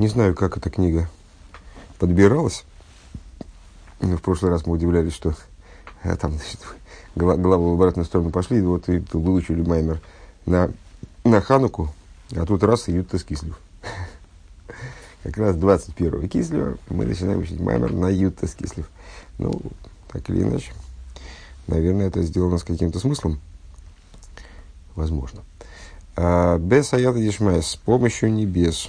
Не знаю, как эта книга подбиралась. В прошлый раз мы удивлялись, что а, там значит, главы в обратную сторону пошли, вот и выучили Маймер на, на Хануку, а тут раз и Ютас Кислев. Как раз 21 Кислева мы начинаем учить Маймер на Ютас Кислев. Ну, так или иначе, наверное, это сделано с каким-то смыслом. Возможно. А, без аята дишмая, с помощью небес.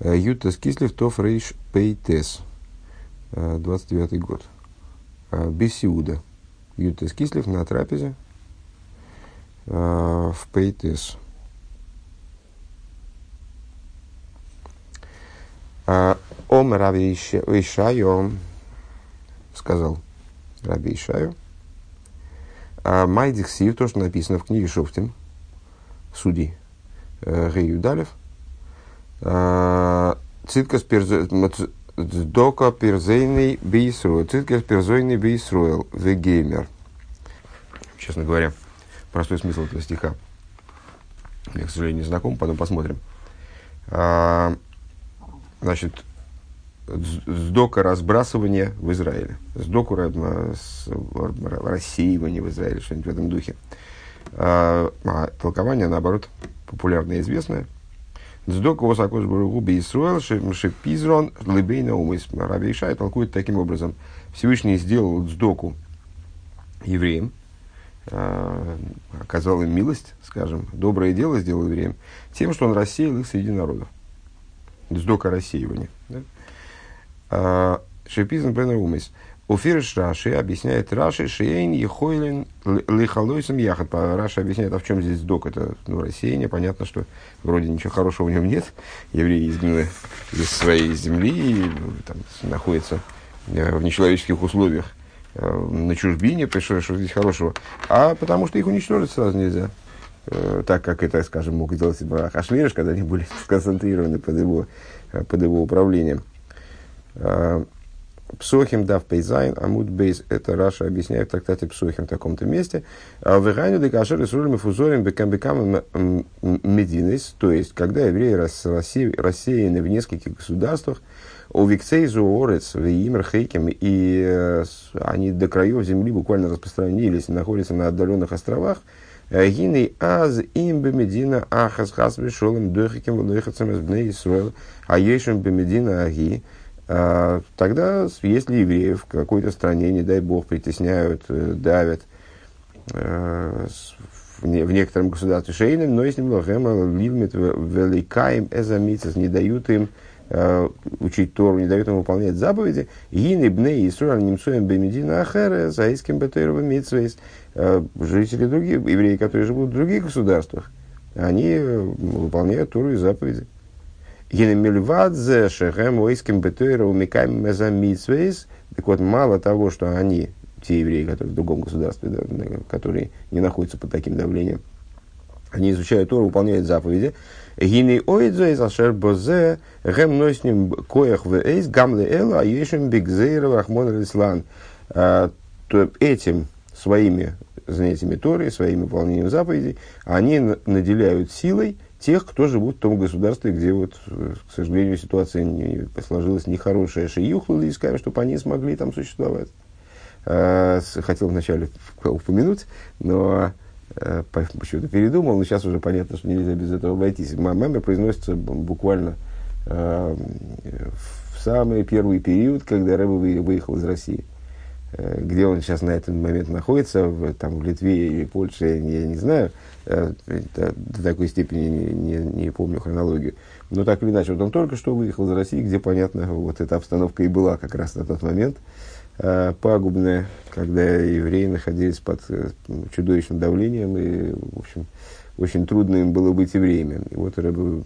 А, Ютас Кислев, Тоф Рейш Пейтес. 29 а, год. Бесиуда. Ютас Кислев на трапезе в Пейтес. Ом Раби Ишайо сказал Раби Ишайо, Майдик Сив, то, что написано в книге Шофтим, судьи, Гею Далев, Циткас Дока Перзейный Бейсруэл, Циткас Перзейный Бейсруэл, The Gamer. Честно говоря, простой смысл этого стиха. Я, к сожалению, не знаком, потом посмотрим. А, значит, сдока разбрасывания в Израиле. Сдоку рассеивания в Израиле, что-нибудь в этом духе. А, а толкование, наоборот, популярное и известное. Сдоку высоко губи Исруэл шепизрон лыбейна умыс. Раби Ишай толкует таким образом. Всевышний сделал сдоку евреям, а, оказал им милость, скажем, доброе дело сделал евреям, тем, что он рассеял их среди народов. Сдока рассеивания. Да? А, Шепизм бен умис. Уфирш Раши объясняет Раши, Шейн Ехойлен Лихалойсом Яхат. Раши объясняет, а в чем здесь док? Это ну, рассеяние. Понятно, что вроде ничего хорошего в нем нет. Евреи изгнаны из своей земли и ну, там, находятся э, в нечеловеческих условиях э, на чужбине, что, что здесь хорошего. А потому что их уничтожить сразу нельзя. Э, так как это, скажем, мог сделать Ахашвириш, когда они были сконцентрированы под его, под его управлением. Псохим дав пейзайн, амуд бейз. Это Раша объясняет в трактате Псохим в таком-то месте. А в Иганю декашер и сурим фузорим бекам бекам мединес. То есть, когда евреи рассеяны в нескольких государствах, у Викцейзу Орец, Веймер Хейкем, и э, они до краев земли буквально распространились, находятся на отдаленных островах, Гины аз им бемедина ахас хас бешолем дохикем влойхацем из бней Исруэл, а ешем бемедина аги, тогда, если евреев в какой-то стране, не дай бог, притесняют, э, давят, э, в, не, в некотором государстве шейным, но если лохема ливмит великаем эзамицес, не дают им э, учить Тору, не дают им выполнять заповеди, гины бне Исруэль немцуем бемедина ахере, заиским бетейрова митсвейс, жители других, евреи, которые живут в других государствах, они выполняют Тору и заповеди. Генемельвадзе шехем ойским бетуэра умикаем мезамитсвейс. Так вот, мало того, что они, те евреи, которые в другом государстве, да, которые не находятся под таким давлением, они изучают Тору, выполняют заповеди. Гины ойдзе из ашер бозе гем носним коях в эйс рислан. А, то этим своими занятиями Торы, своим выполнением заповедей, они наделяют силой тех, кто живут в том государстве, где, вот, к сожалению, ситуация не, сложилась нехорошая. Шиюхлы искали, чтобы они смогли там существовать. А, хотел вначале упомянуть, но а, почему-то передумал, но сейчас уже понятно, что нельзя без этого обойтись. Маме произносится буквально в самый первый период, когда Рэба выехал из России. Э, где он сейчас на этот момент находится, в, там, в Литве или Польше, я не знаю, э, до такой степени не, не, не помню хронологию. Но так или иначе, вот он только что выехал из России, где, понятно, вот эта обстановка и была как раз на тот момент э, пагубная, когда евреи находились под чудовищным давлением, и, в общем, очень трудно им было быть евреями. И вот Рэбе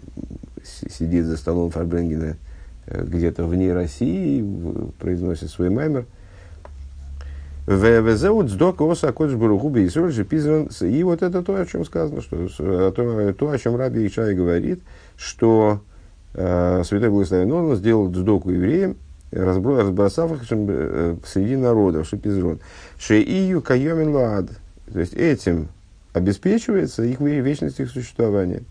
сидит за столом Фарбренгена где-то вне России, произносит свой маймер – Везеут сдок оса кодж барухуби и пизран. И вот это то, о чем сказано, что, то, то о чем Раби Ишай говорит, что э, Святой Благословен он сделал сдоку евреям, разбросав их э, среди народов, шипизрон. Шеию кайомин лад. То есть этим обеспечивается их вечность их существования.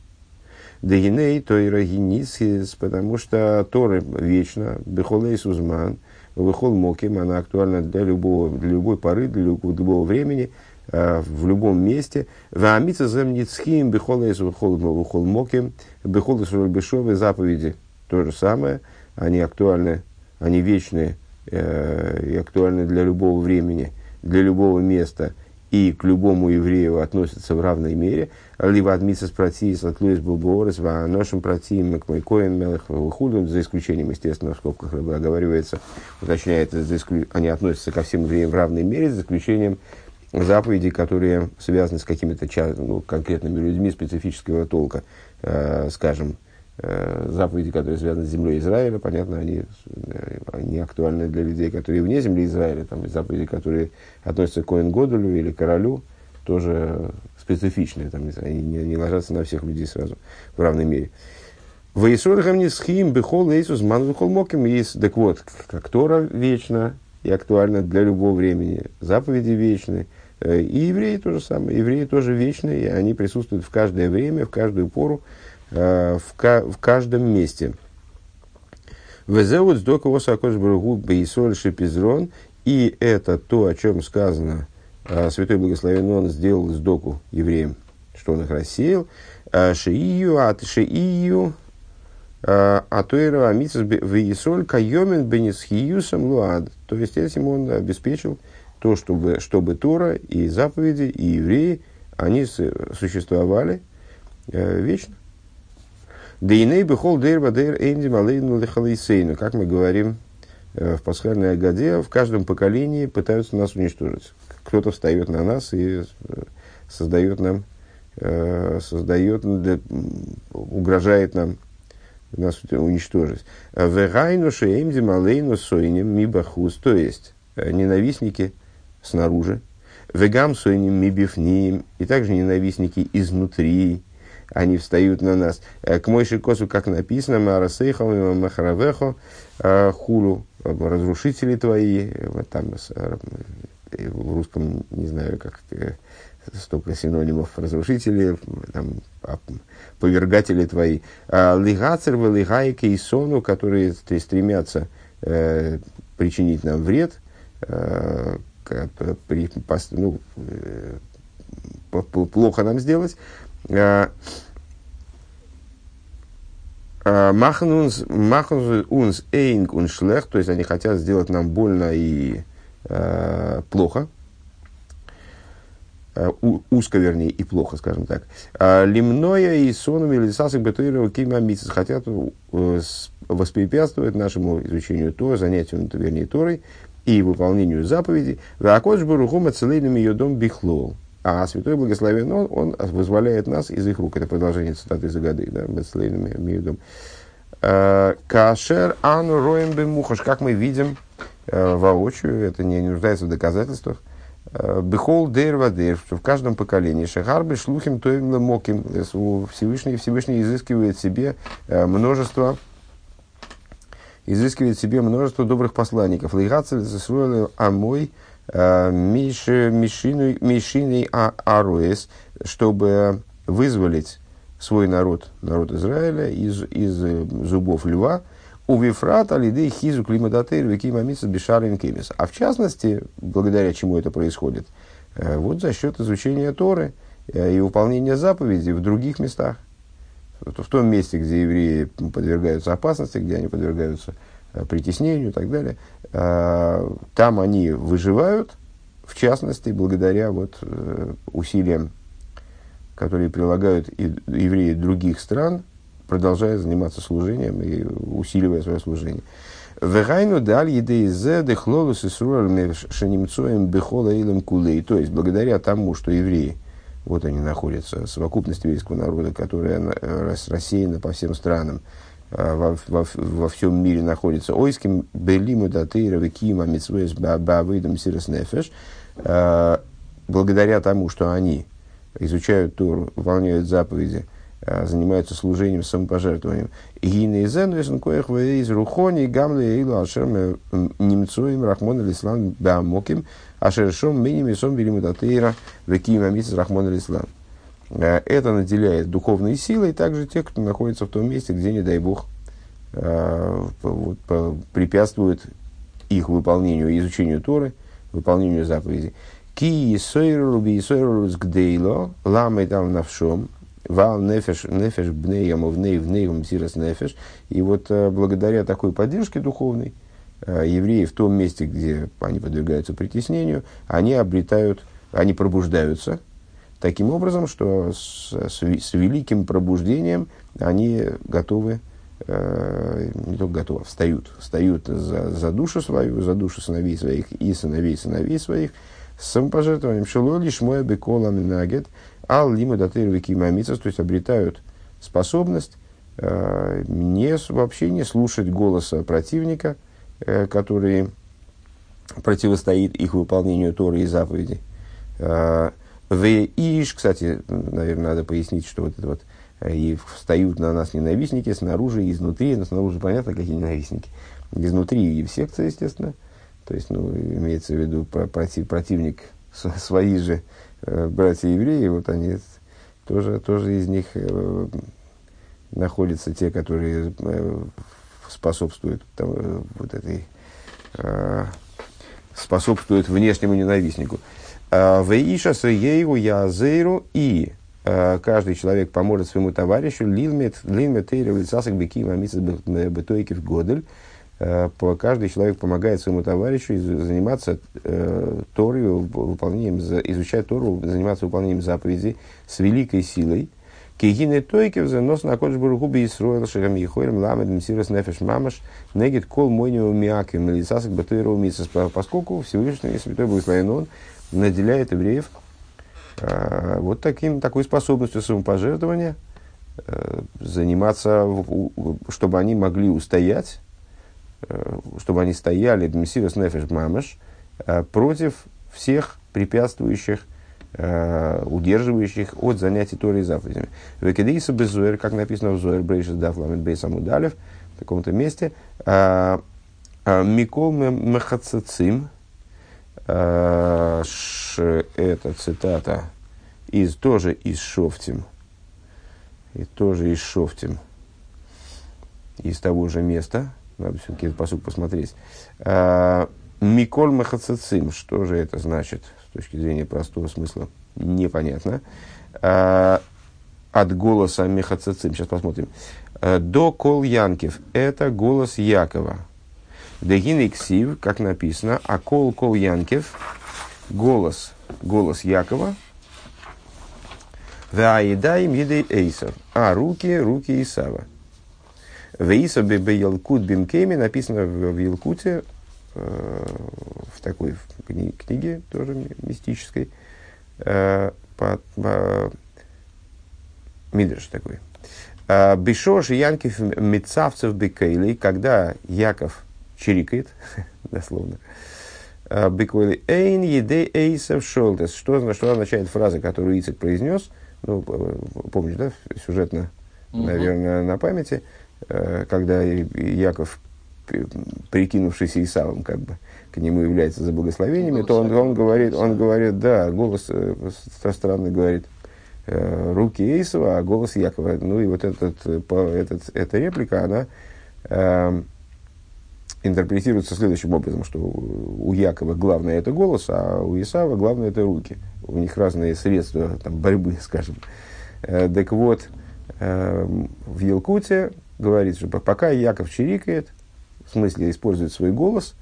Дегиней Тойра Генисис, потому что Торы вечно, Бехолей Сузман, Выхол Моким, она актуальна для любого, для любой поры, для любого, времени, э, в любом месте. Ваамица земницхим, Бехолей Выхол Моким, Бехолей Бешовые заповеди. То же самое, они актуальны, они вечные э, и актуальны для любого времени, для любого места и к любому еврею относятся в равной мере. Либо адмиса с протиис, атлуис буборес, в нашем протиим, к майкоин, мелых, худом, за исключением, естественно, в скобках оговаривается, уточняет, они относятся ко всем евреям в равной мере, за исключением заповедей, которые связаны с какими-то ну, конкретными людьми специфического толка, э, скажем, Э, заповеди, которые связаны с землей Израиля, понятно, они, э, они актуальны для людей, которые вне земли Израиля, там заповеди, которые относятся к Коэн Годулю или королю, тоже специфичные, там, они не, не ложатся на всех людей сразу в равной мере. В Исурхам не схим бехол Иисус манзухол моким есть. Так вот, как Тора вечна и актуальна для любого времени, заповеди вечны, э, и евреи то же самое. Евреи тоже вечны, и они присутствуют в каждое время, в каждую пору, Э, в, в каждом месте. Везеут с доково сакош бургу бейсоль шипизрон. И это то, о чем сказано, Святой Благословен Он сделал с доку евреям, что он их рассеял. Э, шиию, от шиию, Атуэра Амицис Вейсоль Кайомен Бенисхиюсом Луад. То есть этим он обеспечил то, чтобы, чтобы Тора и заповеди, и евреи, они существовали э, вечно. Дейней бехол дейр дейр эндим алейну лихалейсейну. Как мы говорим э, в пасхальной Агаде, в каждом поколении пытаются нас уничтожить. Кто-то встает на нас и э, создает нам, э, создает, угрожает нам нас уничтожить. Вегайну шеемдим алейну сойним мибахус. То есть, ненавистники снаружи. Вегам сойним мибифнием. И также ненавистники изнутри они встают на нас. Э, к Мойши Косу, как написано, Марасейхам и Махаравехо, э, Хулу, разрушители твои, э, там в русском, не знаю, как столько синонимов, разрушители, там, а, повергатели твои. Лигацер, лигайки и сону, которые стремятся э, причинить нам вред, э, при, ну, э, плохо нам сделать, Махнунс унс эйнг und шлех, то есть они хотят сделать нам больно и э, плохо, э, узко, вернее, и плохо, скажем так. Лимноя и сонами лисасик бетуирова кима хотят э, воспрепятствовать нашему изучению Тора, занятию, вернее, Торой и выполнению заповедей. Вакодж барухума целейным ее дом бихлол. А Святой Благословен Он, Он вызволяет нас из их рук. Это продолжение цитаты из Агады, да, Миудом. Э, Кашер ану роем бемухаш, как мы видим воочию, это не, нуждается в доказательствах. Э, Бехол дейр вадейр, что в каждом поколении шагарбы шлухим тоим моким. Всевышний, Всевышний изыскивает себе множество изыскивает себе множество добрых посланников. Лейгацель засвоил амой Мишиной Аруэс, чтобы вызволить свой народ, народ Израиля, из, из зубов льва, у Вифрат Алидей Хизу Климадатейр Викимамиса Бешарин Кемис. А в частности, благодаря чему это происходит? Э, вот за счет изучения Торы э, и выполнения заповедей в других местах. В том месте, где евреи подвергаются опасности, где они подвергаются Э, притеснению и так далее, там они выживают, в частности, благодаря вот, усилиям, которые прилагают евреи других стран, продолжая заниматься служением и усиливая свое служение. Вегайну даль едейзе дехлолус и шанимцоем бехола илем кулей. То есть, благодаря тому, что евреи, вот они находятся, совокупность еврейского народа, которая рассеяна по всем странам, Э, во, во, во всем мире находится. Ойским белиму датейра векима митсвэс баавыдам сирос нефеш. Э, благодаря тому, что они изучают Тору, выполняют заповеди, э, занимаются служением, самопожертвованием. Гины изен коих из рухони гамле илу ашерме немцуем рахмон алислам баамоким ашершом миними сом белиму датейра векима митсвэс рахмон алислам. это наделяет духовной силой также тех, кто находится в том месте, где, не дай бог, вот, препятствует их выполнению, изучению Торы, выполнению заповедей. Ки сойру би сойру сгдейло, ламы там навшом, вал нефеш, нефеш бнеям, вней, внеям, сирос нефеш. И вот благодаря такой поддержке духовной, евреи в том месте, где они подвергаются притеснению, они обретают, они пробуждаются, таким образом, что с, с, с великим пробуждением они готовы, э, не только готовы, встают, встают за, за душу свою, за душу сыновей своих и сыновей сыновей своих, с самопожертвованием шелоли шмоя бекола минагет, ал лима датырвики мамицас, то есть обретают способность э, не, вообще не слушать голоса противника, э, который противостоит их выполнению Торы и заповедей. Э, в Иш, кстати, наверное, надо пояснить, что вот это вот э, и встают на нас ненавистники снаружи и изнутри, но снаружи понятно, какие ненавистники. Изнутри и в секции, естественно. То есть, ну, имеется в виду против, противник, свои же братья-евреи, вот они тоже, тоже из них э, находятся те, которые э, способствуют там, э, вот этой, э, способствуют внешнему ненавистнику. Э, Вейша Саейгу Язейру и э, каждый человек поможет своему товарищу Лилмет Лилмет Эйру Лицасак Беки Мамисас Бетойкив Годель. Э, каждый человек помогает своему товарищу заниматься э, Торой, выполнением, изучать Тору, заниматься выполнением заповедей с великой силой. Кигины тойкев за нос на кодж бургуби Исроил шагам ехойлем ламед мсирос нефеш мамаш негит кол мойнио миаким лицасак батуиру мисас. Поскольку Всевышний Святой Благословен Он наделяет евреев э, вот таким, такой способностью самопожертвования, заниматься, чтобы они могли устоять, чтобы они стояли, Дмисирос Нефеш Мамаш, э, против всех препятствующих, э, удерживающих от занятий Торой и заповедями. Векедейса безуэр, как написано в Зуэр Брейшес Дафламет Бейсамудалев, в таком-то месте, э, э, Микол Мехацацим, Э, это цитата из, тоже из Шофтим. И тоже из Шофтим. Из того же места. Надо все-таки этот посуд посмотреть. Э, Миколь Махацицим. Что же это значит с точки зрения простого смысла? Непонятно. Э, от голоса Мехацицим. Сейчас посмотрим. До Кол Янкев. Это голос Якова. Дегин Иксив, как написано, а кол кол Янкев, голос, голос Якова, Ваидаем едей эйсов, а руки, руки Исава. Бебе Елкут бимкеми написано в, в Елкуте, э, в такой кни, книге, тоже мистической, э, по, по, Мидрш такой. «Э, Бишош Янкев Мецавцев Бекейли, когда Яков чирикает, дословно. А, Беквели эйн еде эйсов шолтес. Что, что означает фраза, которую Ицек произнес? Ну, помнишь, да, сюжетно, наверное, на памяти, э, когда Яков, прикинувшийся Исавом, как бы, к нему является за благословениями, то он, он говорит, он говорит, да, голос э, стороны говорит, э, руки Эйсова, а голос Якова. Ну и вот этот, этот, эта реплика, она эм, интерпретируется следующим образом, что у Якова главное это голос, а у Исава главное это руки. У них разные средства там, борьбы, скажем. Э, так вот, э, в Елкуте говорится, что пока Яков чирикает, в смысле использует свой голос,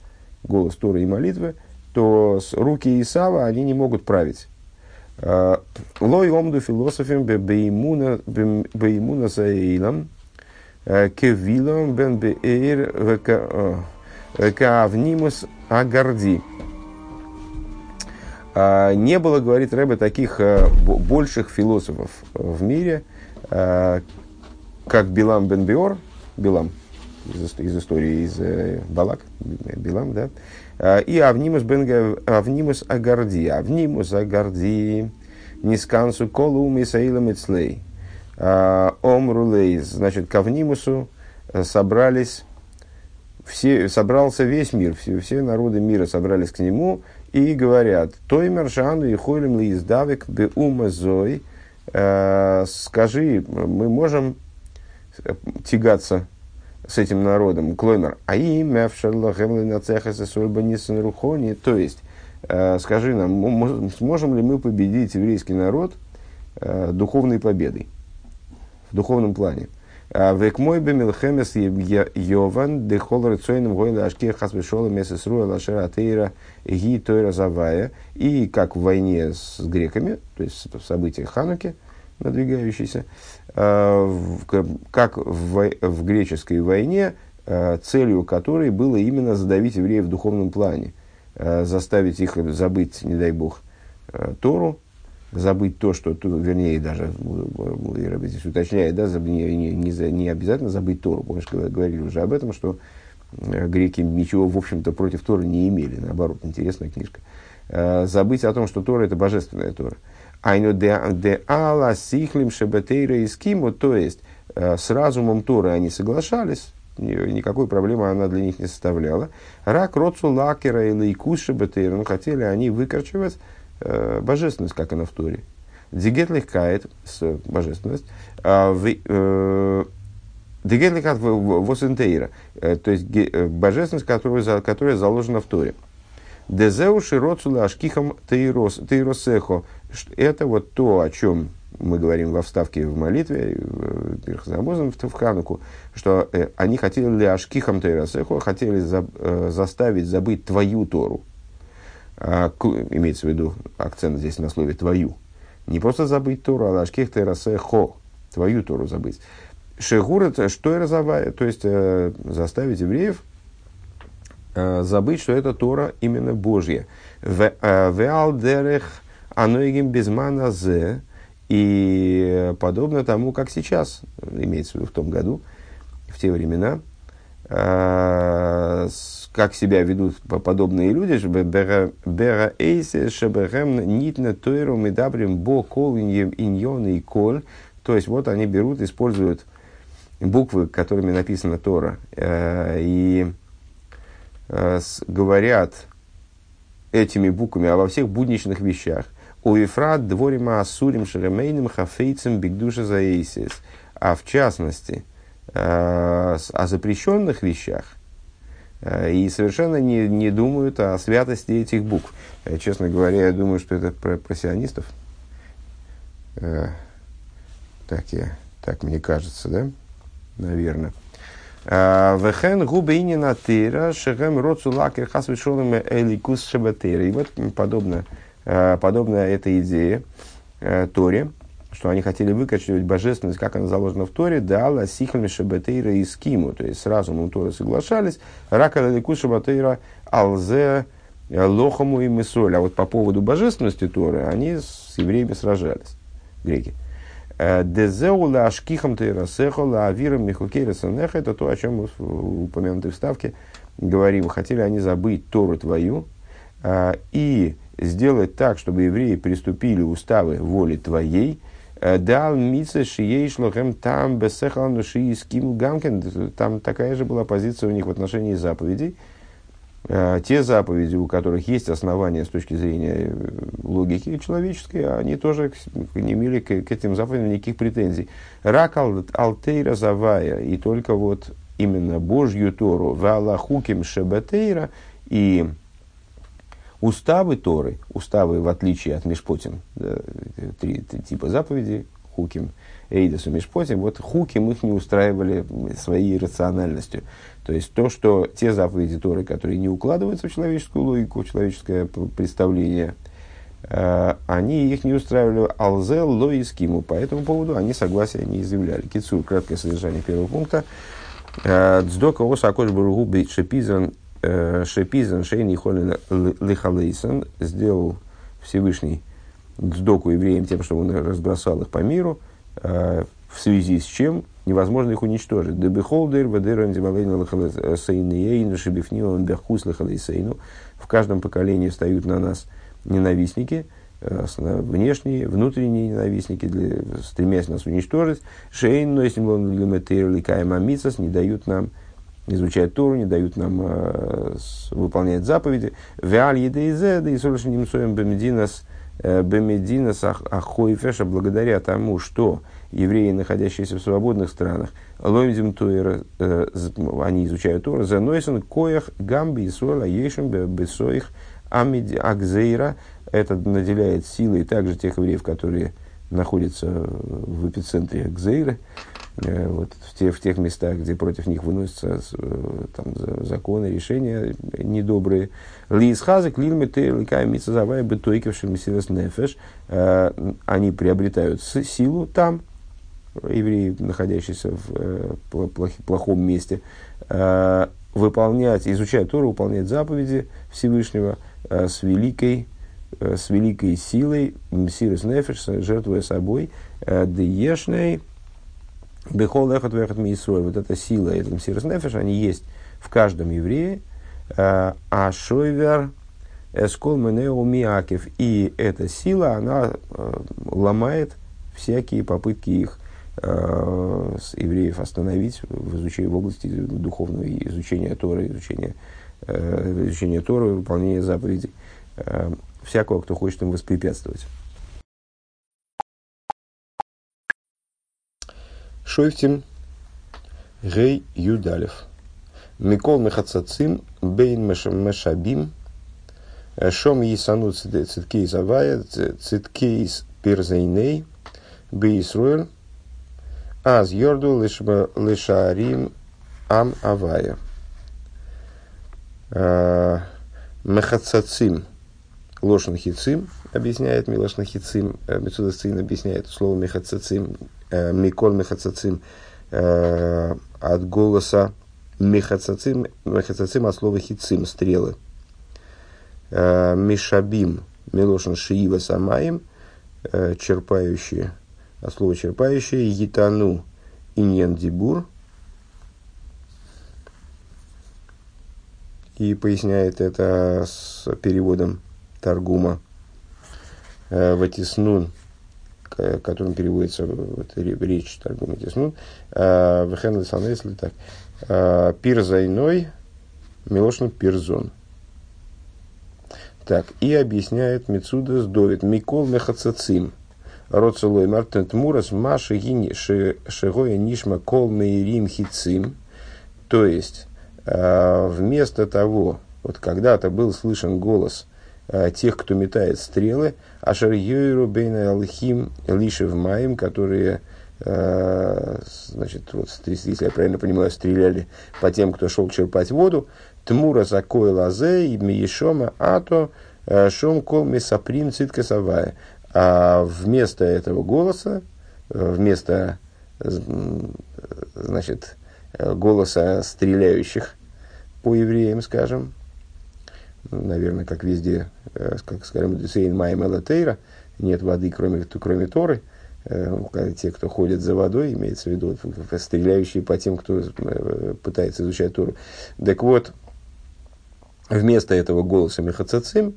голос Торы и молитвы, то руки Исава они не могут править. Э, Лой омду философим беймуна заилам, Кевилом бен беэр кавнимус агарди. Не было, говорит Рэбе, таких больших философов в мире, как Билам бен Биор, Билам из, из истории из э, Балак, Билам, да, и Авнимус бен Авнимус Агарди. Авнимус Агарди Нискансу Колу Мисаилам Ицлей. А, Омрулейз, значит, к Авнимусу э, собрались, все, собрался весь мир, все, все народы мира собрались к нему и говорят, Тоймер Жану и Хойлем Лииздавик Беума Зой, э, скажи, мы можем тягаться с этим народом, Клоймер, а имя рухони, то есть, э, скажи нам, сможем ли мы победить еврейский народ э, духовной победой, в духовном плане? А, Векмой бы милхемес Йован, дехол рецойным гойла ашке хасвешола месяц руя лашера атеира ги тойра завая. И как в войне с греками, то есть в событиях Хануки, надвигающейся, а, как в, в греческой войне, а, целью которой было именно задавить евреев в духовном плане, заставить их забыть, не дай бог, Тору, забыть то, что, вернее, даже, я здесь уточняет, да, не, не, не, не обязательно забыть Тору. Помнишь, говорили уже об этом, что э, греки ничего, в общем-то, против Торы не имели. Наоборот, интересная книжка. Э, забыть о том, что Тора – это божественная Тора. Айно де ала сихлим шебетейра и скиму, то есть, э, с разумом Торы они соглашались, никакой проблемы она для них не составляла. Рак роцу лакера и лейкус шебетейра, ну, хотели они выкорчевать э, божественность, как она в Торе. С божественность, а, э, Дигет легкает восентейра, э, то есть божественность, которая, которая заложена в Торе. Дезеу широцула ашкихам тейросехо. Это вот то, о чем мы говорим во вставке в молитве, в Пирхазамозом, в Хануку, что э, они хотели ли ашкихам тейросехо, хотели за, э, заставить забыть твою Тору а, имеется в виду акцент здесь на слове «твою». Не просто забыть Тору, а лашкех терасе хо, твою Тору забыть. Шегур это что и разовая, то есть э, заставить евреев э, забыть, что это Тора именно Божья. Э, Веалдерех аноигим безмана зе, и подобно тому, как сейчас, имеется в виду в том году, в те времена, э, как себя ведут подобные люди, бера эйсе, шеберем нитна тойру медабрим бо кол иньон и коль. То есть вот они берут, используют буквы, которыми написана Тора, э, и э, говорят этими буквами обо всех будничных вещах. У Ефрат дворима асурим шеремейным хафейцем бигдуша заэйсис. А в частности, э, о запрещенных вещах, Э, и совершенно не, не думают о святости этих букв. Э, честно говоря, я думаю, что это про, про сионистов. Э, так, я, так мне кажется, да? Наверное. Вехен губейни натыра шехем роцу лакер хас эликус шабатыра. И вот подобно, подобно этой идее Торе, что они хотели выкачивать божественность, как она заложена в Торе, дала сихлами шабатейра и скиму, то есть с разумом Торы соглашались, рака лалику шабатейра алзе лохому и мисоль. А вот по поводу божественности Торы они с евреями сражались, греки. «Э, Дезеула ашкихам тейрасехо ла авирам михукейра санеха. Это то, о чем мы в упомянутой вставке говорим. Хотели они забыть Тору твою э, и сделать так, чтобы евреи приступили уставы воли твоей, Э, дал мица шией шлохем там бесехалну шии ским гамкен. Там такая же была позиция у них в отношении заповедей. Э, те заповеди, у которых есть основания с точки зрения э, логики человеческой, они тоже не имели к, к этим заповедям никаких претензий. Рак алтейра завая, и только вот именно Божью Тору, валахуким шебетейра, и Уставы Торы, уставы в отличие от Мишпотим, да, три, три типа заповедей, Хуким, Эйдес и Мишпотим, вот Хуким их не устраивали своей рациональностью. То есть то, что те заповеди Торы, которые не укладываются в человеческую логику, в человеческое представление, э, они их не устраивали и скиму. По этому поводу они согласия не изъявляли. Кицур, краткое содержание первого пункта. Э, Дздока оса акош баругу шепизан Э, Шепизан Шейн Ихолин Лихалейсон сделал Всевышний сдоку евреям тем, что он разбросал их по миру, в связи с чем невозможно их уничтожить. Дебихолдер, Бехус, Лахалейсейну. В каждом поколении встают на нас ненавистники, э, внешние, внутренние ненавистники, для, стремясь нас уничтожить. Шейн, но если мы не дают нам изучают Тору, не дают нам э, выполнять заповеди. Веаль едейзе, да и сольши немцоем бемединас Бемедина Ахойфеша, благодаря тому, что евреи, находящиеся в свободных странах, Лоймзим Туэр, они изучают Тора, Занойсен Коях Гамби Исуэла Ешем Бесоих Амиди Акзейра, это наделяет силой также тех евреев, которые находятся в эпицентре Акзейра, Э, вот, в, те, в тех местах, где против них выносятся э, там, законы, решения недобрые. Лиз хазик, лильмиты, ликай митсазавая, бытойкивши мессирас нефеш. Э, они приобретают силу там, евреи, находящиеся в плохом месте, выполнять, изучать Тору, выполнять заповеди Всевышнего с великой, с великой силой, мсирас нефеш, жертвуя собой, деешной, Бехол эхот вехот миисрой. Вот эта сила, этот мсирос нефеш, они есть в каждом еврее. Э, а шойвер эскол менео миакев. И эта сила, она э, ломает всякие попытки их э, с евреев остановить в, изучении, в области духовного изучения Торы, изучения, изучения Торы, выполнения заповедей. Всякого, кто хочет им воспрепятствовать. Шойфтим Гей Юдалев. מקול מחצצים בין משאבים שם יתנו צדקות הוי׳ צדקות פרזונו בישראל אז ירדו לשערים עם הוי׳. מחצצים לשון חצים объясняет מלשון חצים, מצודת ציון объясняет слово מחצצים Э, מקול מחצצים э, от голоса Мехацацим, Мехацацим от слова хицим, стрелы. Э, Мишабим, Милошин Шиива Самаем, черпающие, от слова черпающие, Етану Иньен Дибур. И поясняет это с переводом Таргума. Ватиснун которым переводится вот, речь Таргума Теснун, а, Вехен если так, а, Пир Зайной, Милошну Пирзон. Так, и объясняет Мецуда Довид, Микол Мехацацим, Роцелой Тмурас, Маши Гини, Шигоя Нишма Кол Мейрим Хицим, то есть, вместо того, вот когда-то был слышен голос Э, тех, кто метает стрелы, Ашер Йойру Бейна Алхим Лишев Маем, которые э, значит, вот, если я правильно понимаю, стреляли по тем, кто шел черпать воду, Тмура Закой Лазе и Миешома Ато э, Шом Кол Месаприм Цитка Савая. А вместо этого голоса, вместо значит, голоса стреляющих по евреям, скажем, наверное, как везде, э, как скажем, Сейн Майм Элатейра, нет воды, кроме, кроме Торы. Э, те, кто ходит за водой, имеется в виду, стреляющие по тем, кто э, пытается изучать Тору. Так вот, вместо этого голоса Мехацацим,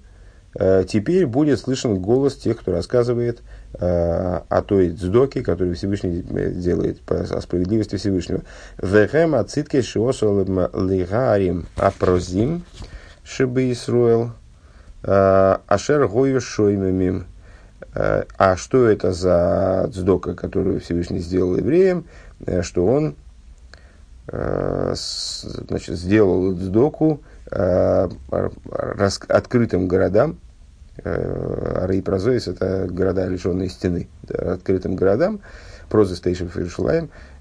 теперь будет слышен голос тех, кто рассказывает о той дздоке, которую Всевышний делает, о справедливости Всевышнего. Вехем ацитке шиосол лигарим апрозим Шибы Исруэл, э, Ашер Гою Шоймамим. Э, а что это за цдока, которую Всевышний сделал евреям, э, что он значит, сделал цдоку открытым городам, Ара и Прозоис – это города, лишенные стены, открытым городам, Проза Стейшн Фершулаем, Э,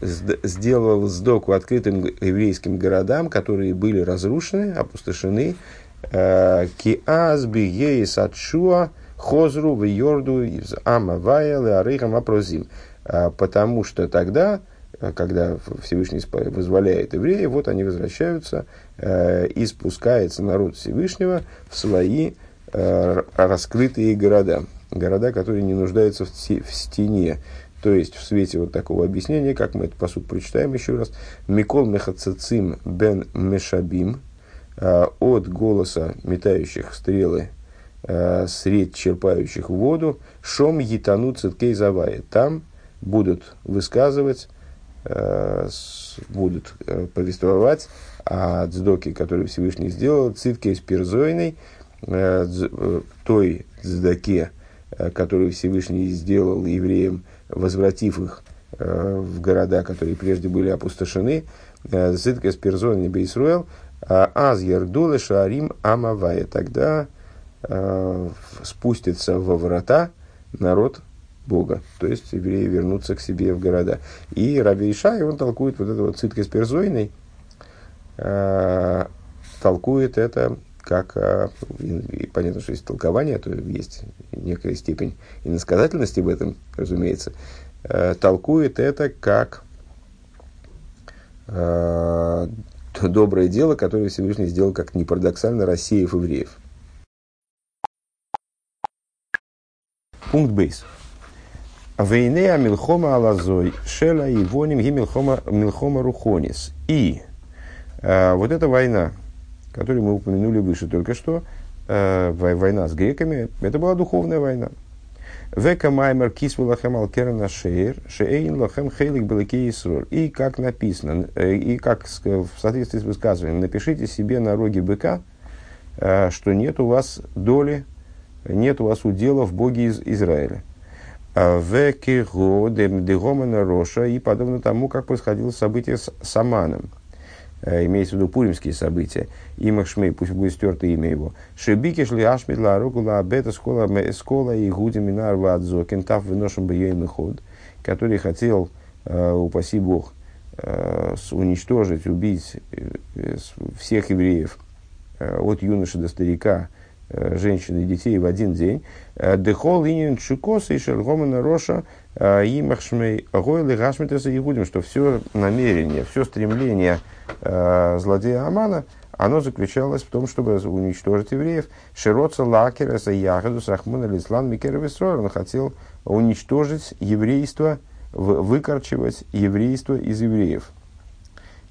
сделал сдоку открытым еврейским городам, которые были разрушены, опустошены. Э, Киазби ейс отшуа хозру в йорду из амавая леарейхам апрозим. Э, потому что тогда, когда Всевышний вызволяет евреев, вот они возвращаются и спускается народ Всевышнего в свои раскрытые города. Города, которые не нуждаются в стене, то есть, в свете вот такого объяснения, как мы это по сути прочитаем еще раз, Микол Мехацицим бен Мешабим, а, от голоса метающих стрелы а, средь черпающих воду, Шом Етану Циткей Завая. Там будут высказывать, а, будут повествовать о цдоке, который Всевышний сделал, Циткей с той цдаке, которую Всевышний сделал евреям, возвратив их в города, которые прежде были опустошены, Зиткес Перзон Бейсруэл, Аз Ярдулы Шарим Амавая. Тогда спустится во врата народ Бога. То есть евреи вернутся к себе в города. И Раби Ишай, он толкует вот это вот циткой с э, толкует это как, э, и понятно, что есть толкование, то есть некая степень иносказательности в этом, разумеется, э, толкует это как э, доброе дело, которое Всевышний сделал, как не парадоксально, рассеяв евреев. Пункт бейс. Вейнея милхома алазой, шела и воним милхома, милхома рухонис. И э, вот эта война, которую мы упомянули выше только что, э, война с греками, это была духовная война. Века маймер кисву лахем алкерна шеер, шеэйн лахем хейлик белаки И как написано, э, и как в соответствии с высказыванием, напишите себе на роге быка, э, что нет у вас доли, нет у вас удела в Боге из Израиля. В Кирго, Дегомана Роша, и подобно тому, как происходило событие с Саманом. Э, имеется в виду пуримские события. Имах Шмей, пусть будет стерто имя его. Шебики шли ашмит ла ругула абета скола скола и гуди минар вадзо кентав выношен бы ход, который хотел, э, упаси Бог, э, уничтожить, убить всех евреев от юноши до старика, женщин и детей в один день. Э, Дехол инин чукоса и шергомана роша э, имахшмей гойлы гашмитеса игудим, что все намерение, все стремление злодея Амана, оно заключалось в том, чтобы уничтожить евреев. Широца лакереса ягоду сахмуна лислан микеров Он хотел уничтожить еврейство, выкорчевать еврейство из евреев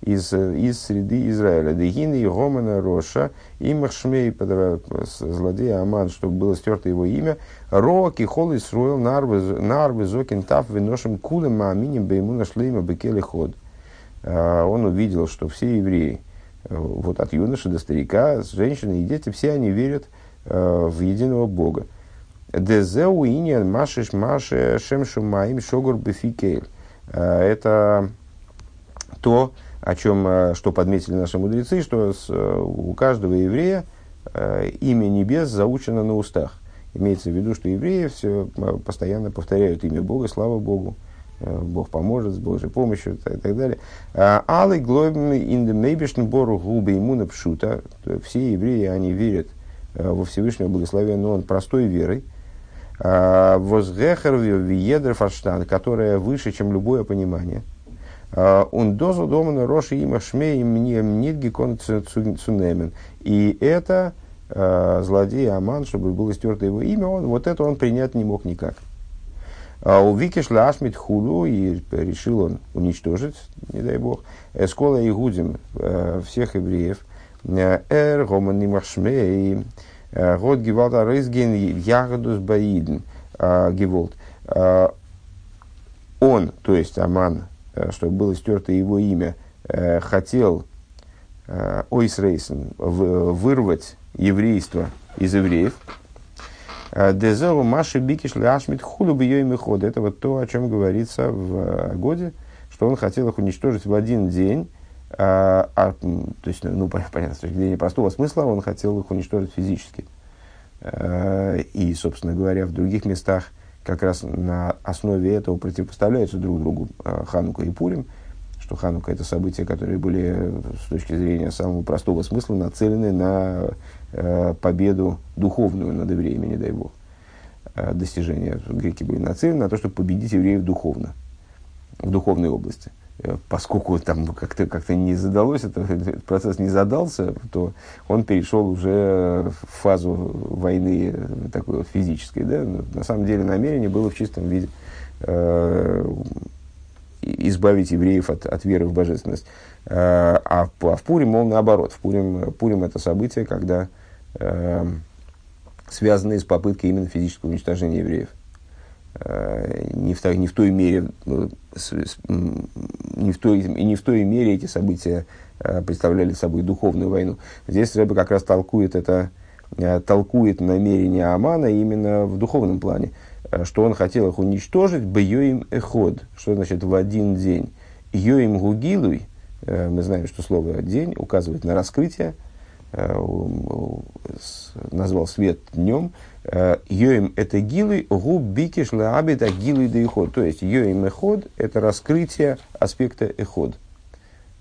из, из среды Израиля. Дегины и Гомана Роша, и Махшмей, злодея Аман, чтобы было стерто его имя, Роки Хол Исруэл Нарвы Зокин Тав Виношим Кулем Мааминим Беймуна Шлейма Бекели Ход. А, он увидел, что все евреи, э, вот от юноши до старика, женщины и дети, все они верят э, в единого Бога. Дезеу иньян машиш маше шемшу маим шогур бефикель. А, это то, о чем, э, что подметили наши мудрецы, что с, э, у каждого еврея э, имя небес заучено на устах. Имеется в виду, что евреи все постоянно повторяют имя Бога, слава Богу, Бог поможет с Божьей помощью и так далее. Алы глобим индемейбишн бору губы иммуна пшута. Все евреи, они верят во Всевышнего благословенного, он простой верой. Возгехер виедр фарштан, которая выше, чем любое понимание – он дозу домана роши има шмей мне нидги кон цунемен. И это э, злодей Аман, чтобы было стерто его имя, он, вот это он принять не мог никак. А у Викиш Лашмит Худу, и решил он уничтожить, не дай бог, Эскола и Гудим, э, всех евреев, Эр, Гоман Нимашмей, Год Гевалта Рызген, Ягодус Баиден, Геволт. Он, то есть Аман, Э, чтобы было стерто его имя, э, хотел э, Ойсрейсен вырвать еврейство из евреев, Дезелу Маши Бикиш Ляшмит Худу Бьёйми Ход. Это вот то, о чем говорится в Годе, что он хотел их уничтожить в один день. А, а, то есть, ну, понятно, с точки зрения простого смысла, он хотел их уничтожить физически. И, собственно говоря, в других местах как раз на основе этого противопоставляются друг другу а, Ханука и Пурим, что Ханука это события, которые были с точки зрения самого простого смысла нацелены на э, победу духовную над евреями, не дай бог. Э, достижения греки были нацелены на то, чтобы победить евреев духовно, в духовной области – поскольку там как-то как не задалось, это, этот процесс не задался, то он перешел уже в фазу войны э, такой вот физической. Да? На самом деле намерение было в чистом виде э, избавить евреев от, от веры в божественность. Э, а, а в Пурим, мол, наоборот. В Пурим, Пурим это событие, когда э, связанные с попыткой именно физического уничтожения евреев. Э, не в, не в той мере, ну, не в той, не в той мере эти события э, представляли собой духовную войну. Здесь Рэбе как раз толкует это э, толкует намерения Амана именно в духовном плане, э, что он хотел их уничтожить бьёим эход, что значит в один день. Йоим гугилуй, э, мы знаем, что слово «день» указывает на раскрытие, назвал свет днем, Йоим это гилы, губ бикиш лаабит а гилы да эход. То есть йоим эход это раскрытие аспекта эход.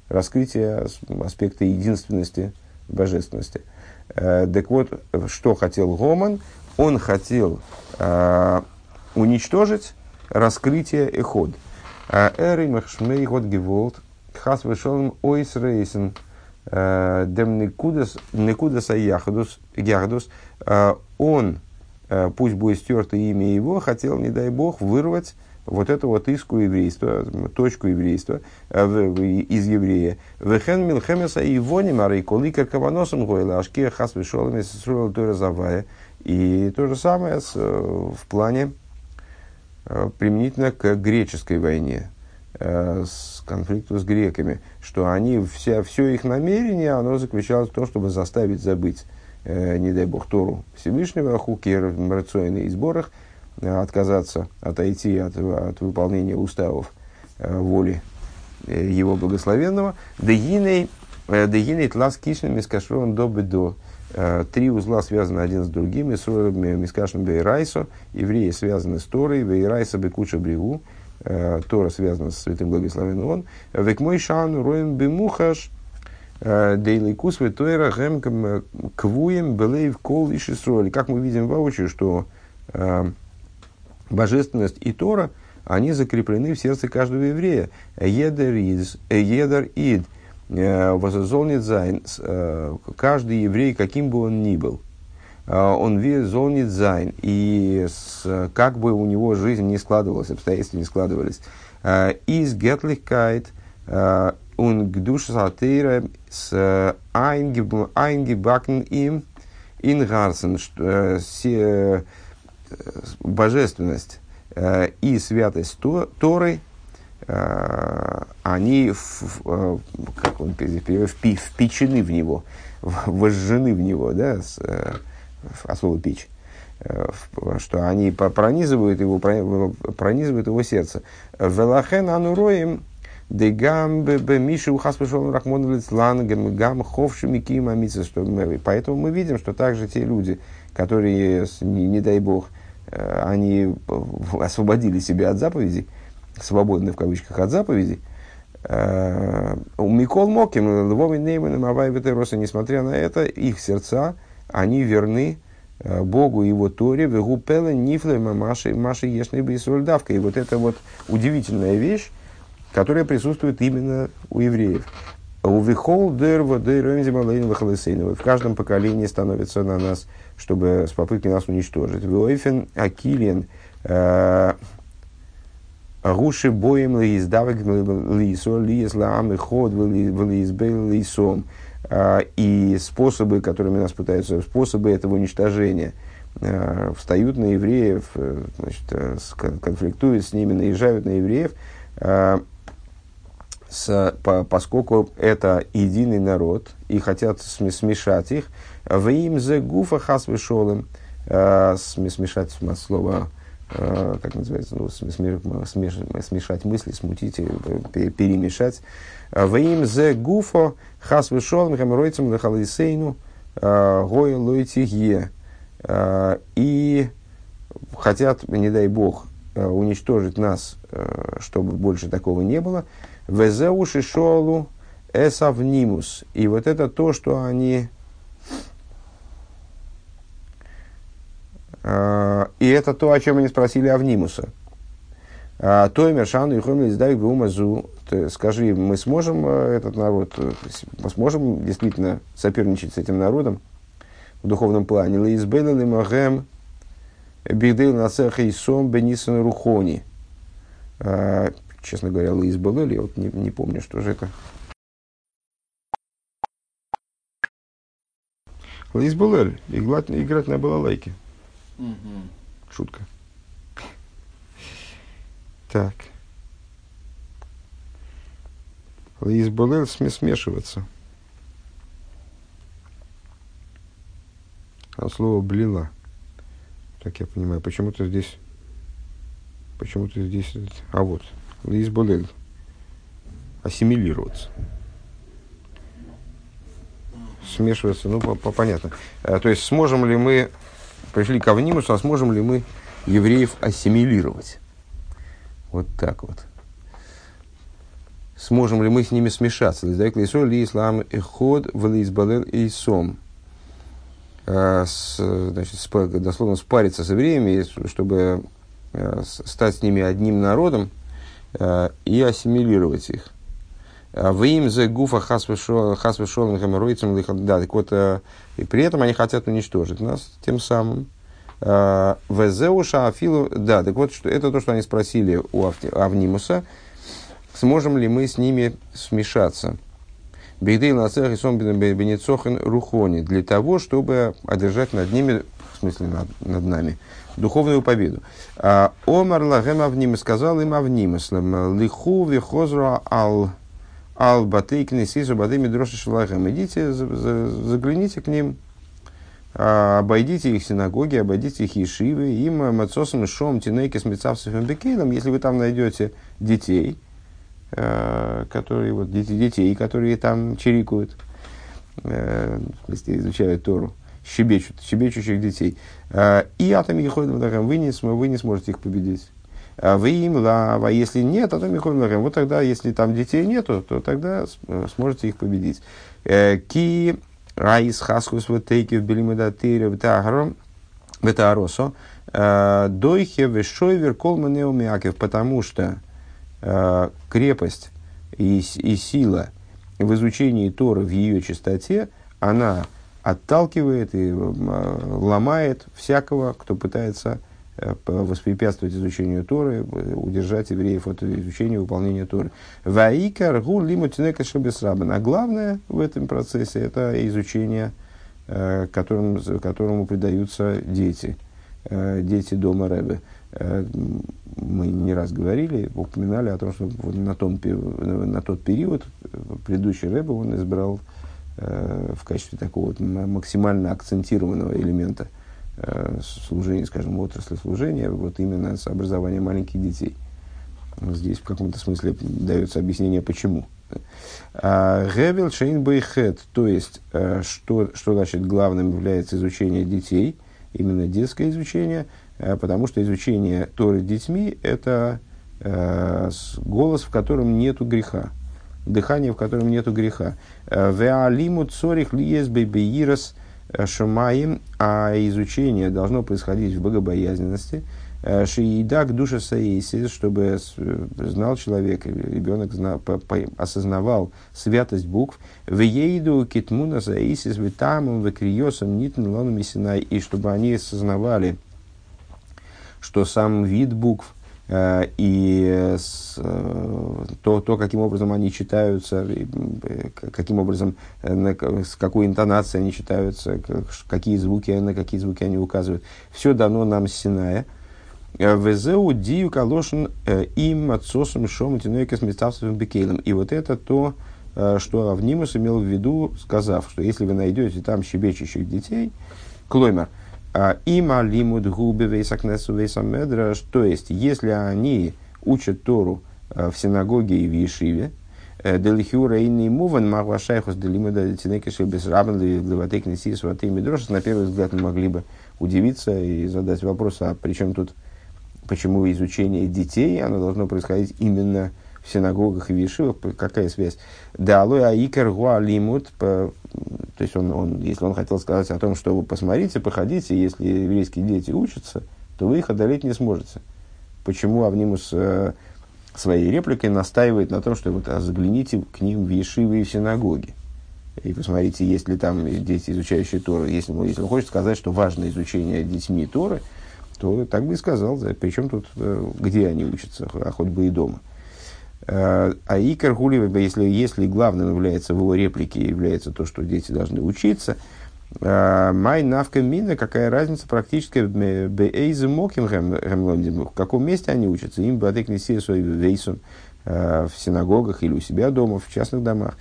Раскрытие аспекта единственности, божественности. Э, так вот, что хотел Гоман? Он хотел э, уничтожить раскрытие эход. Э, Эры махшмей год геволт хас вышел ойс рейсен дем никудас яхдус он, пусть будет стерто имя его, хотел, не дай бог, вырвать вот эту вот иску еврейства, точку еврейства э, из еврея. Вехен милхемеса и вони марей колика каваносом гойла ашке хас вишолами сесруэл туразавая. И то же самое с, э, в плане э, применительно к греческой войне, с конфликту с греками, что они, вся, все их намерение, оно заключалось в том, чтобы заставить забыть, не дай бог, Тору Всевышнего, хуки рационные сборах, отказаться, отойти от, от выполнения уставов э, воли э, его благословенного. Дегиней э, тлас кишным мискашрон до бедо. Три узла связаны один с другим. Мискашным бейрайсо. Евреи связаны с Торой. Бейрайса бекуча бреву. Тора связана с святым благословенным он. Век мой шан роем бемухаш. Дейлайкус ветойра гэм קבוע בלב כל и Как мы видим воочию, что божественность и Тора, они закреплены в сердце каждого еврея. יעדער איד, э, וואס ער זאל ניט זיין, э, каждый еврей, каким бы он ни был, э, он זאל ניט זיין, и как бы у него жизнь не складывалась, обстоятельства не складывались. איז געטליכקייט, он гдуш сатира с айнгебакен им ингарсен, божественность и святость то, Торы, они в, как он впечены в него, вожжены в него, да, от слова печь, что они пронизывают его, пронизывают его сердце. Велахен ануроим Дегам бе Миша ухас пошел Рахмон Лицлан гам ховшими кима Поэтому мы видим, что также те люди, которые, не, не дай бог, Э, они освободили себя от заповедей, свободны в кавычках от заповедей, э, у Микол Моким, Львовый Нейманом, Авай Ветероса, несмотря на это, их сердца, они верны э, Богу и его Торе, Вегупеле, Нифле, Маши, Маши, Ешный Бейсольдавка. И вот это вот удивительная вещь, которая присутствует именно у евреев. У Вихолдер, В каждом поколении становится на нас чтобы с попыткой нас уничтожить. Войфен Акилин Руши боем лииздавек лиисо лиислам и ход лиизбел лиисом. И способы, которыми нас пытаются, способы этого уничтожения, э, встают на евреев, э, значит, э, конфликтуют с ними, наезжают на евреев, с, по, поскольку это единый народ и хотят смешать их, в им зе гуфа хас вешолым, э, смешать слово, э, как называется, ну, смеш, смешать мысли, смутить, перемешать. В им зе гуфа хас вешолым, хеморойцем лехалисейну, э, гоя лойтихе. И хотят, не дай бог, уничтожить нас, чтобы больше такого не было. Везеуши шолу эсавнимус. И вот это то, что они А, и это то, о чем они спросили Авнимуса. А, Тоймер Шану и Хомлис Дай Гумазу. Скажи, мы сможем э, этот народ, э, мы сможем действительно соперничать с этим народом в духовном плане? Лейзбейла Лимагем Бигдейл Нацеха и Сом Бенисон Рухони. А, честно говоря, Лейзбейла, я вот не, не помню, что же это. Лейзбелель, играть на балалайке. Угу. Шутка. Так. Лизболел смешиваться. от слова блила. Так я понимаю, почему-то здесь, почему-то здесь, а вот, лизболель, ассимилироваться. Смешиваться, ну, по, по, понятно. А, то есть, сможем ли мы, пришли к Авнимусу, а сможем ли мы евреев ассимилировать? Вот так вот. Сможем ли мы с ними смешаться? Лиздайк лисо ли ислам и ход в лизбалел и сом. А, значит, дословно спариться с евреями, чтобы а, стать с ними одним народом и ассимилировать их. Вы им за гуфа хасвешолом геморроицем Да, так вот, и при этом они хотят уничтожить нас тем самым. Везеуша Афилу, да, так вот, что, это то, что они спросили у Авнимуса, сможем ли мы с ними смешаться. Бейдей лацех и сом бенецохен рухони, для того, чтобы одержать над ними, в смысле над, над нами, духовную победу. А, Омар лагем авнимы сказал им авнимыслам, лиху вихозра ал ал батейкни сизу бадыми дроши шлагем. Идите, загляните к ним, а, обойдите их синагоги, обойдите их ешивы, им мацосом шом тинейки с мецавсовым бекейлом, если вы там найдете детей, э, которые, вот, дети, детей, которые там чирикают, э, изучают Тору, щебечут, щебечущих детей. Э, и атоми ходят вы не, вы не сможете их победить. А вы им лава, если нет, а то михом Вот тогда, если там детей нету, то тогда сможете их победить. Ки Раис хаскус ватейки в белимедатыре в тагром, в тааросо, э, дойхе вешойвер колманеумиакев, потому что э, крепость и, и сила в изучении Торы в ее чистоте, она отталкивает и э, ломает всякого, кто пытается Э, воспрепятствовать изучению Торы, удержать евреев от изучения и выполнения Торы. Ваикар гу лимутинека шабесрабан. А главное в этом процессе это изучение, э, которым, которому предаются дети, э, дети дома Рэбе. Мы не раз говорили, упоминали о том, что на, том, на тот период предыдущий Рэбе он избрал в качестве такого максимально акцентированного элемента – Э, служения, скажем, отрасли служения, вот именно с образованием маленьких детей. Здесь в каком-то смысле дается объяснение, почему. А, Гевел Шейн Бейхет, то есть, э, что, что значит главным является изучение детей, именно детское изучение, э, потому что изучение Торы детьми – это голос, в котором нету греха, дыхание, в котором нету греха. Веалиму цорих лиес бейбеирос – Шумаим, а изучение должно происходить в богобоязненности. Шиидак душа саисис, чтобы знал человек, ребенок знал, по, по, осознавал святость букв. В ейду китмуна саисис витамом векриосом нитн лоном. И чтобы они осознавали, что сам вид букв – и с, э, то, то, каким образом они читаются, каким образом, э, с какой интонацией они читаются, какие звуки, на какие звуки они указывают. Все дано нам с Синая. Везеу дию калошин им отсосом шом с бекейлом. И вот это то, что Авнимус имел в виду, сказав, что если вы найдете там щебечущих детей, клоймер – Има лимуд губы вейсакнесу вейсамедра, то есть, если они учат Тору э, в синагоге и в Ешиве, э, Делихюра и Неймуван Маглашайхус Делимуда Тинекиши без Рабан Леватек Несис Ватей Мидрош, на первый взгляд мы могли бы удивиться и задать вопрос, а при чем тут, почему изучение детей, оно должно происходить именно в синагогах и в какая связь? Да, алой аикер гуа лимут, то есть он, он, если он хотел сказать о том, что вы посмотрите, походите, если еврейские дети учатся, то вы их одолеть не сможете. Почему Авнимус э, своей репликой настаивает на том, что вот а загляните к ним в Ешивы и в синагоги. И посмотрите, есть ли там дети, изучающие Торы. Если, если он хочет сказать, что важно изучение детьми Торы, то так бы и сказал. Причем тут, э, где они учатся, а хоть бы и дома. А Икар Гулева, если, если главным является в его реплике, является то, что дети должны учиться, а, Май навка мина, какая разница практически бейзе моким в каком месте они учатся, им бадек неси свой вейсун а, в синагогах или у себя дома, в частных домах.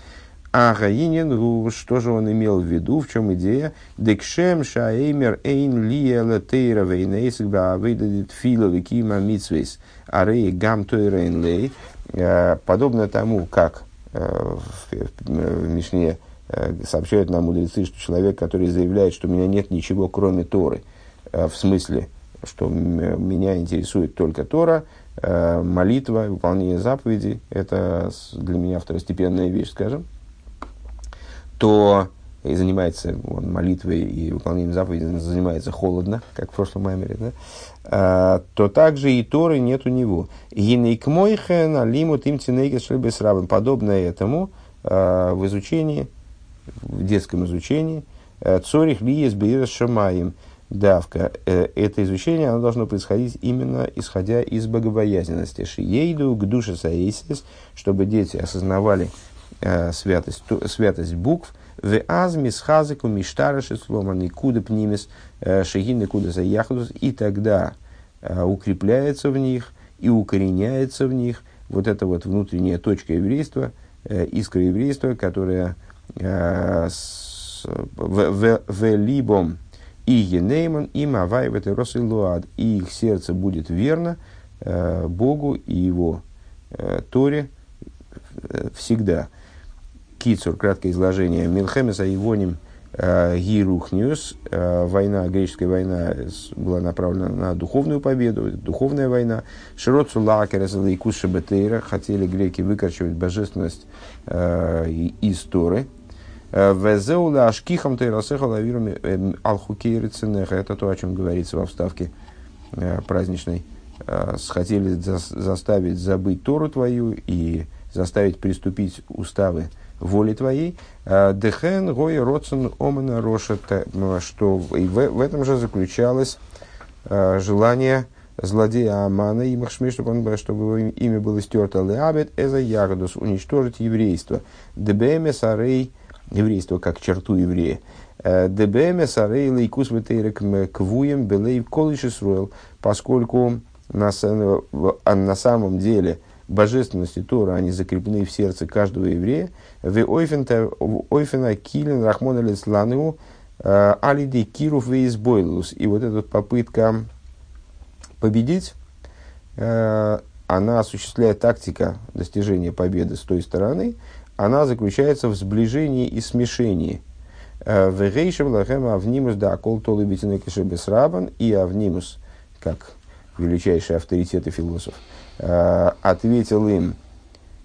А Гаинин, что же он имел в виду, в чем идея? Декшем шаэймер эйн лиэла тейра вейнейсик баавейдадит фила викима митсвейс арей гам тойрейн лей. Э, подобно тому, как э, в Мишне э, сообщают нам мудрецы, что человек, который заявляет, что у меня нет ничего, кроме Торы, в смысле, что меня интересует только Тора, молитва, выполнение заповедей, это для меня второстепенная вещь, скажем, то и занимается он молитвой и выполнением заповедей, занимается холодно, как в прошлом маймере, да, то также и Торы нет у него. Гинейкмойхен алимут им рабом. Подобное этому а, в изучении, в детском изучении, а, цорих ли есть шамаем. Давка. Э, это изучение оно должно происходить именно исходя из богобоязненности. Шиейду к душе саисис, чтобы дети осознавали э, святость, святость букв, в азмис хазыку миштараши слома никуда пнимис э, шаги никуда заяхдус. И тогда укрепляется в них и укореняется в них вот эта вот внутренняя точка еврейства, искра еврейства, которая в либом и енейман, и мавай в этой росилуад, и их сердце будет верно Богу и его Торе всегда. Кицур, краткое изложение. Милхемес Аивоним э, Гирухниус, э, война, греческая война была направлена на духовную победу, духовная война. Широцу Лакерес Лейкус Шабетейра, хотели греки выкорчевать божественность э, из Торы. Везеула Ашкихам Тейрасеха Лавирами Алхукейриценеха, это то, о чем говорится во вставке праздничной. Хотели заставить забыть Тору твою и заставить приступить уставы воли твоей, а, дехен гой родсен омена роша, что и в, в этом же заключалось а, желание злодея Амана. И Махшми, чтобы, он, чтобы его имя было стерто, леабет эза ягодус, уничтожить еврейство. ДБМ сарей, еврейство как черту еврея. «Э, ДБМ сарей лейкус ветейрек квуем белей колыши поскольку на, на самом деле – божественности Тора, они закреплены в сердце каждого еврея. В ойфена килин рахмон алисланеву э, алиди киров вейсбойлус. И вот эта попытка победить, э, она осуществляет тактика достижения победы с той стороны, она заключается в сближении и смешении. Э, в рейшем лахем авнимус да кол толы бесрабан и авнимус, как величайший авторитет и философ – ответил им,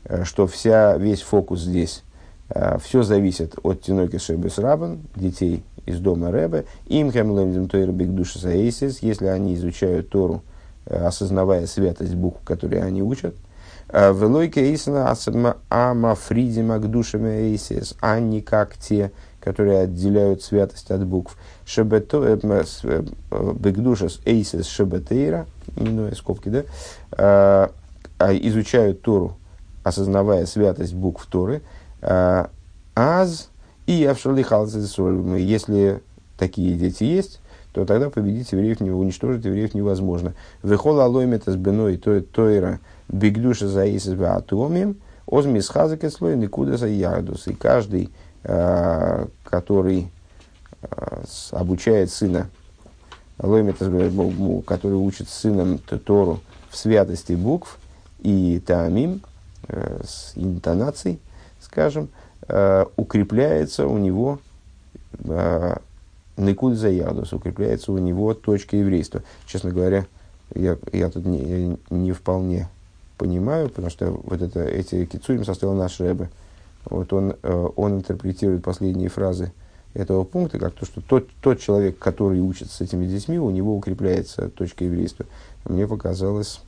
э, что вся, весь фокус здесь, э, все зависит от Тиноки Шебес Рабан, детей из дома Рэбе, им хэмлэмдем тойр биг душа саэйсис, если они изучают Тору, осознавая святость букв, которые они учат, Велойка Эйсена Амафриди Магдушами Эйсис, а не как те, которые отделяют святость от букв. Бигдушас Эйсис Шебетейра, минуя скобки, да, а, а изучают Тору, осознавая святость букв Торы, а, аз и если такие дети есть, то тогда победить евреев, не уничтожить евреев невозможно. Вехола алоймета с беной тойра бигдуша заисис баатомим, озмис хазаке слой никуда за ядус. И каждый, который обучает сына который учит сыном Тору в святости букв и таамим, э, с интонацией, скажем, э, укрепляется у него э, Никуд Заядус, укрепляется у него точка еврейства. Честно говоря, я, я тут не, не вполне понимаю, потому что вот это, эти кицурим составил наш Рэбе. Вот он, он интерпретирует последние фразы этого пункта, как то, что тот, тот человек, который учится с этими детьми, у него укрепляется точка еврейства. Мне показалось,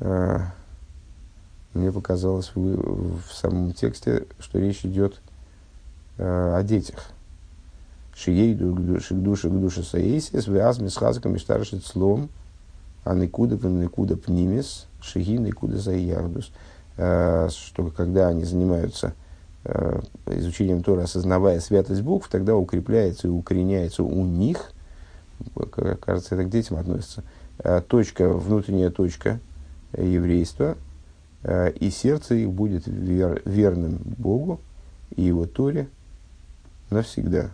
э, мне показалось в, в самом тексте, что речь идет э, о детях. Шией душа к душе саисис, вяз мисхазка миштаршит слом, а никуда пнимис, шиги никуда заярдус. Э, что когда они занимаются Э, изучением Тора, осознавая святость букв, тогда укрепляется и укореняется у них, кажется, это к детям относится, э, точка, внутренняя точка еврейства, и сердце их будет вер, верным Богу и его Торе навсегда.